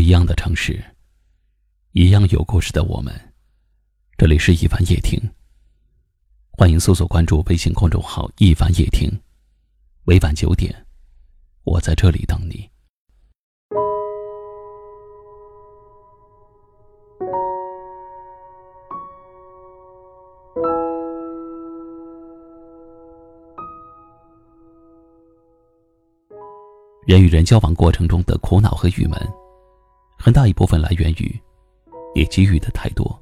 一样的城市，一样有故事的我们。这里是一凡夜听，欢迎搜索关注微信公众号“一凡夜听”。每晚九点，我在这里等你。人与人交往过程中的苦恼和郁闷。很大一部分来源于你给予的太多，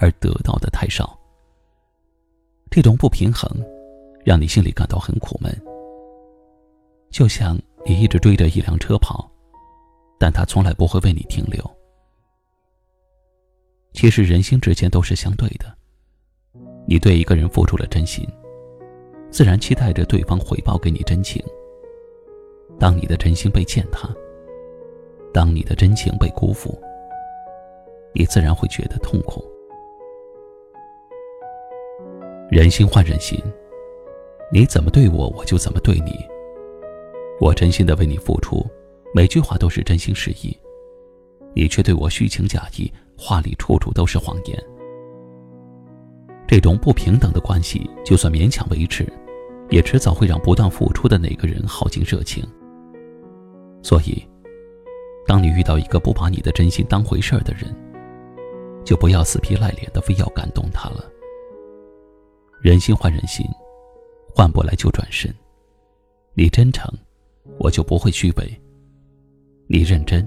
而得到的太少。这种不平衡，让你心里感到很苦闷。就像你一直追着一辆车跑，但它从来不会为你停留。其实人心之间都是相对的，你对一个人付出了真心，自然期待着对方回报给你真情。当你的真心被践踏。当你的真情被辜负，你自然会觉得痛苦。人心换人心，你怎么对我，我就怎么对你。我真心的为你付出，每句话都是真心实意，你却对我虚情假意，话里处处都是谎言。这种不平等的关系，就算勉强维持，也迟早会让不断付出的那个人耗尽热情。所以。当你遇到一个不把你的真心当回事儿的人，就不要死皮赖脸的非要感动他了。人心换人心，换不来就转身。你真诚，我就不会虚伪；你认真，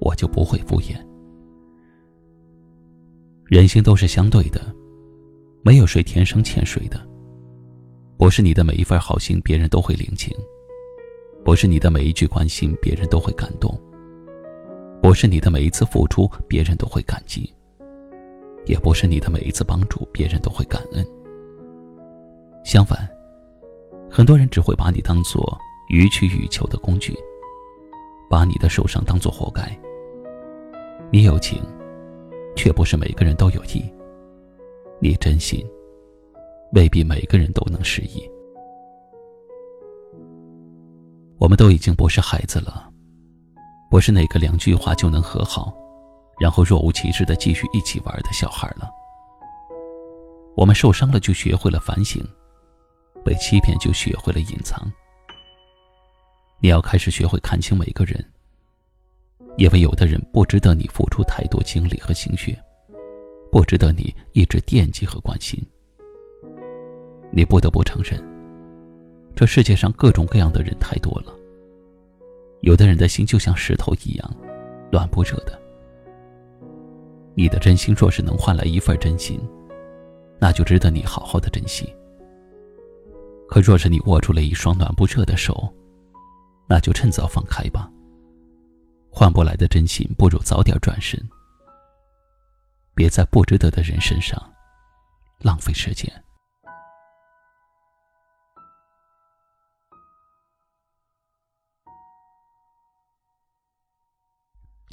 我就不会敷衍。人心都是相对的，没有谁天生欠谁的。不是你的每一份好心，别人都会领情；不是你的每一句关心，别人都会感动。不是你的每一次付出，别人都会感激；也不是你的每一次帮助，别人都会感恩。相反，很多人只会把你当做予取予求的工具，把你的受伤当做活该。你有情，却不是每个人都有意；你真心，未必每个人都能失意。我们都已经不是孩子了。不是哪个两句话就能和好，然后若无其事的继续一起玩的小孩了。我们受伤了就学会了反省，被欺骗就学会了隐藏。你要开始学会看清每个人，因为有的人不值得你付出太多精力和心血，不值得你一直惦记和关心。你不得不承认，这世界上各种各样的人太多了。有的人的心就像石头一样，暖不热的。你的真心若是能换来一份真心，那就值得你好好的珍惜。可若是你握住了一双暖不热的手，那就趁早放开吧。换不来的真心，不如早点转身。别在不值得的人身上浪费时间。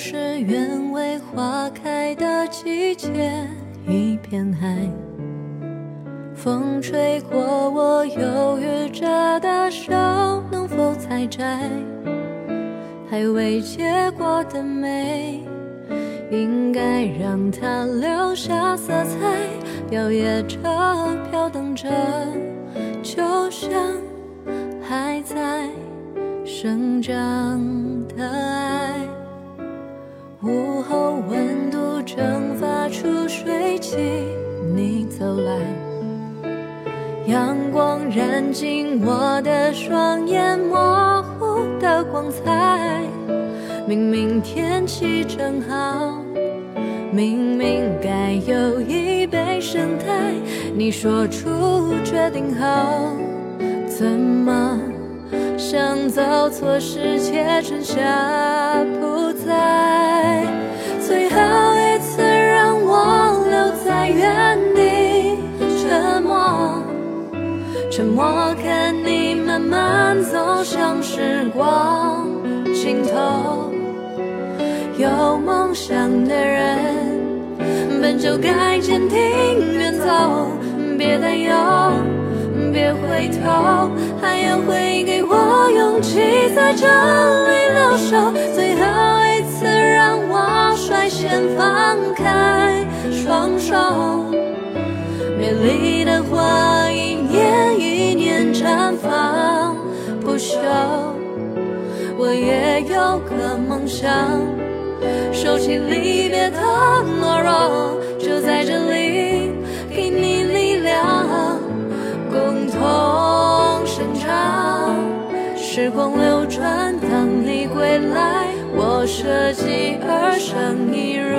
有时愿为花开的季节一片海，风吹过我犹豫着的手，能否采摘？还未结果的美，应该让它留下色彩，摇曳着，飘荡着，就像还在生长的爱。午后温度蒸发出水汽，你走来，阳光染尽我的双眼，模糊的光彩。明明天气正好，明明该有一杯生态，你说出决定后，怎么像走错世界春夏不再。最后一次让我留在原地沉默沉默看你慢慢走向时光尽头。有梦想的人本就该坚定远走别担忧别回头海洋会给我勇气，在这里留守，最后一次让我率先放开双手。美丽的花一年一年绽放不休，我也有个梦想。收起离别的懦弱，就在这里时光流转，当你归来，我舍己而生，一如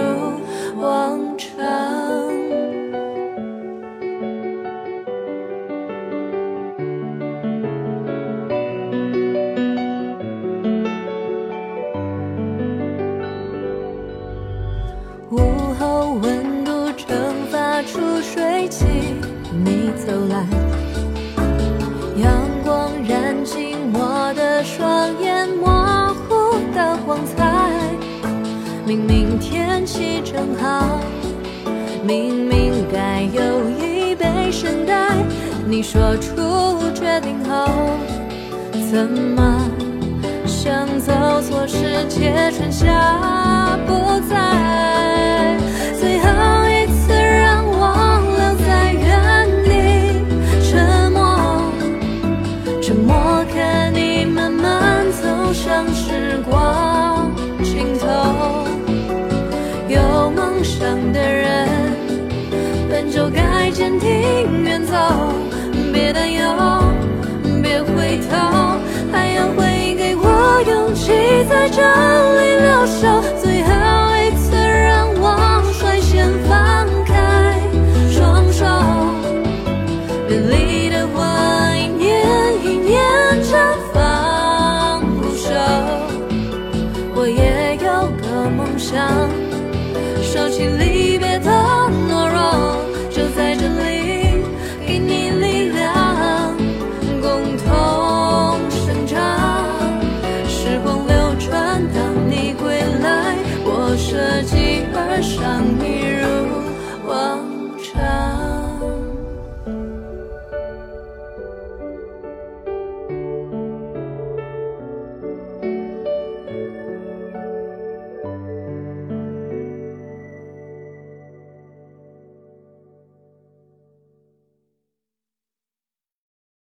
往常。午后温度蒸发出水汽，你走来，阳光燃尽我双眼，模糊的光彩。明明天气正好，明明该有一杯圣代，你说出决定后，怎么想走错世界，春夏不再。丽的